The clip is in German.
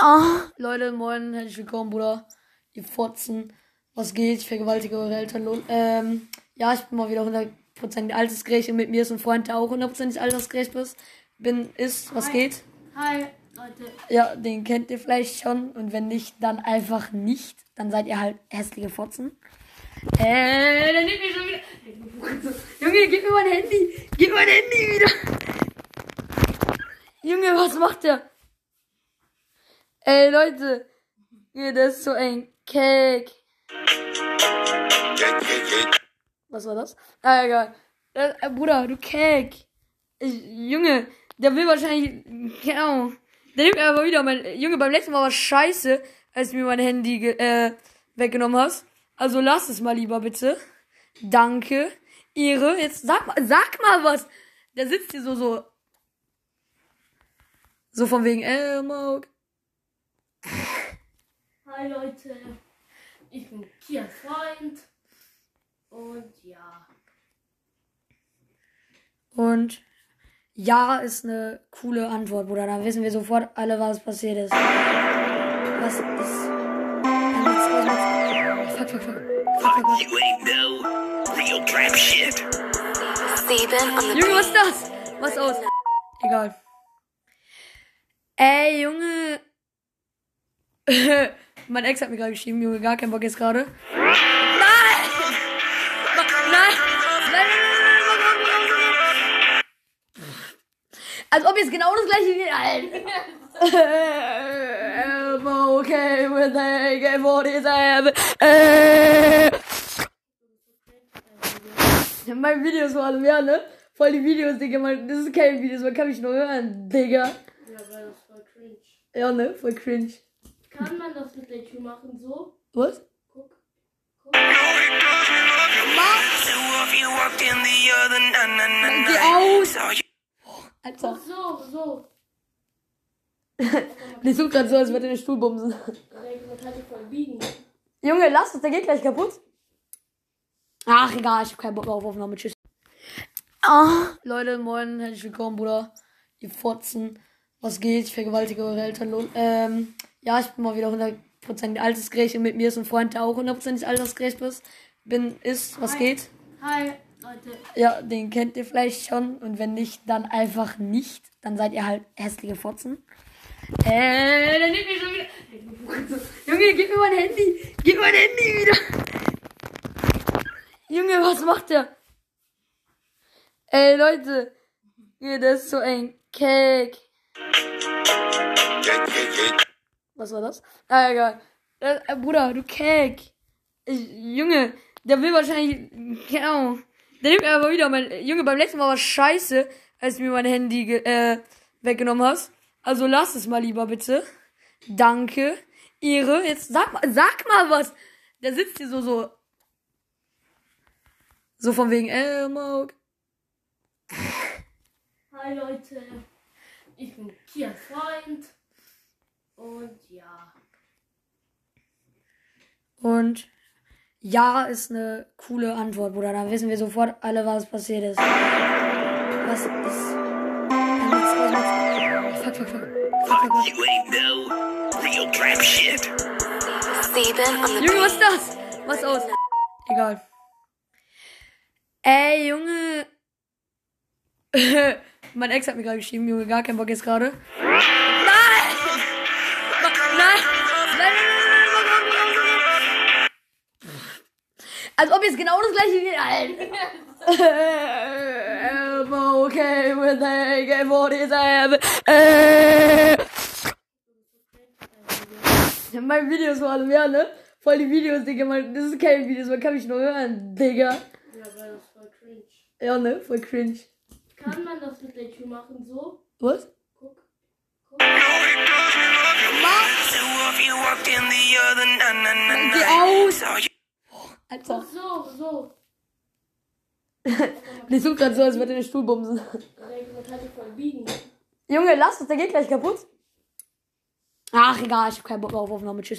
Ah, Leute, moin, herzlich willkommen, Bruder. Ihr Fotzen. Was geht? Ich vergewaltige eure Eltern. Lol. Ähm, ja, ich bin mal wieder 100% altersgerecht und mit mir ist ein Freund, der auch 100% altersgerecht ist. Bin, ist, was Hi. geht? Hi, Leute. Ja, den kennt ihr vielleicht schon. Und wenn nicht, dann einfach nicht. Dann seid ihr halt hässliche Fotzen. Äh, dann nimmt mir schon wieder. Junge, gib mir mein Handy. Gib mein Handy wieder. Junge, was macht der? Ey, Leute. Ja, das ist so ein Cake. Was war das? Ah, egal. Äh, äh, Bruder, du Cake. Ich, Junge, der will wahrscheinlich. Genau. Der nimmt mir aber wieder mein. Junge, beim letzten Mal war scheiße, als du mir mein Handy äh, weggenommen hast. Also lass es mal lieber bitte. Danke. Ehre. Jetzt sag mal, sag mal was. Der sitzt hier so, so. So von wegen, äh, Mauk. Hi, Leute. Ich bin Kias Freund. Und ja. Und ja ist eine coole Antwort, Bruder. Dann wissen wir sofort alle, was passiert ist. Was ist. Los mit- Fuck, fuck, fuck. Fuck, fuck, fuck. You ain't no real trap shit. Junge, was ist das? Was aus? Egal. Ey, Junge. mein Ex hat mir gerade geschrieben, Junge, gar kein Bock jetzt gerade. Nein! Nein! Nein. Als ob jetzt genau das gleiche wie. I'm okay with AK-47. Äh. Mein Videos allem, ja, ne? Voll die Videos, Digga. Man, das ist keine Videos, man kann mich nur hören, Digga. Ja, weil das voll cringe. Ja, ne? Voll cringe. Kann man das mit der Tür machen so? Was? Guck. Guck. Na Geh aus! Alter. So, so. Die tut gerade so, als würde der Stuhl bumsen. Junge, lass es, der geht gleich kaputt. Ach, egal, ich hab keinen Bock mehr auf Aufnahme. Tschüss. Ah, Leute, moin, herzlich willkommen, Bruder. Ihr Fotzen. Was geht? Ich vergewaltige eure Eltern. Ähm, ja, ich bin mal wieder 100% altersgerecht und mit mir ist ein Freund, der auch 100% altersgerecht ist. Bin, ist, was Hi. geht? Hi, Leute. Ja, den kennt ihr vielleicht schon. Und wenn nicht, dann einfach nicht. Dann seid ihr halt hässliche Fotzen. Äh, dann nimmt mir schon wieder. Junge, gib mir mein Handy. Gib mein Handy wieder. Junge, was macht der? Ey, Leute. Ja, das ist so ein Cake. Was war das? Ah, egal. Äh, äh, Bruder, du Cake. Ich, Junge, der will wahrscheinlich. Genau. Der nimmt mir aber wieder mein. Junge, beim letzten Mal war scheiße, als du mir mein Handy äh, weggenommen hast. Also lass es mal lieber bitte. Danke. Ehre. Jetzt sag mal, sag mal was. Der sitzt hier so, so. So von wegen, äh, Mauk. Hi, Leute. Ich bin Kias Freund. Und ja. Und ja ist eine coole Antwort, Bruder. Dann wissen wir sofort alle, was passiert ist. Was ist. Fuck, fuck, fuck. Fuck, fuck, fuck. you ain't no real trap shit. Steven on the Junge, was ist das? Was aus? Egal. Ey, Junge. mein Ex hat mir gerade geschrieben, Junge, gar kein Bock jetzt gerade. Als ob jetzt genau das gleiche wie Alter. I'm okay with AK-47. Äh. Mein Videos vor allem, ja, ne? Voll die Videos, Digga. Man, das ist keine Videos, man kann mich nur hören, Digga. Ja, weil das voll cringe. Ja, ne? Voll cringe. Kann man das mit der Tür machen so? Was? Guck. Guck. So if you walked in the other na na na Geh aus! Alter. so, so. Die tut gerade so, als würde der Stuhl bumsen. Junge, lass es, der geht gleich kaputt. Ach, egal, ich hab keinen Bock mehr auf Aufnahme. Tschüss.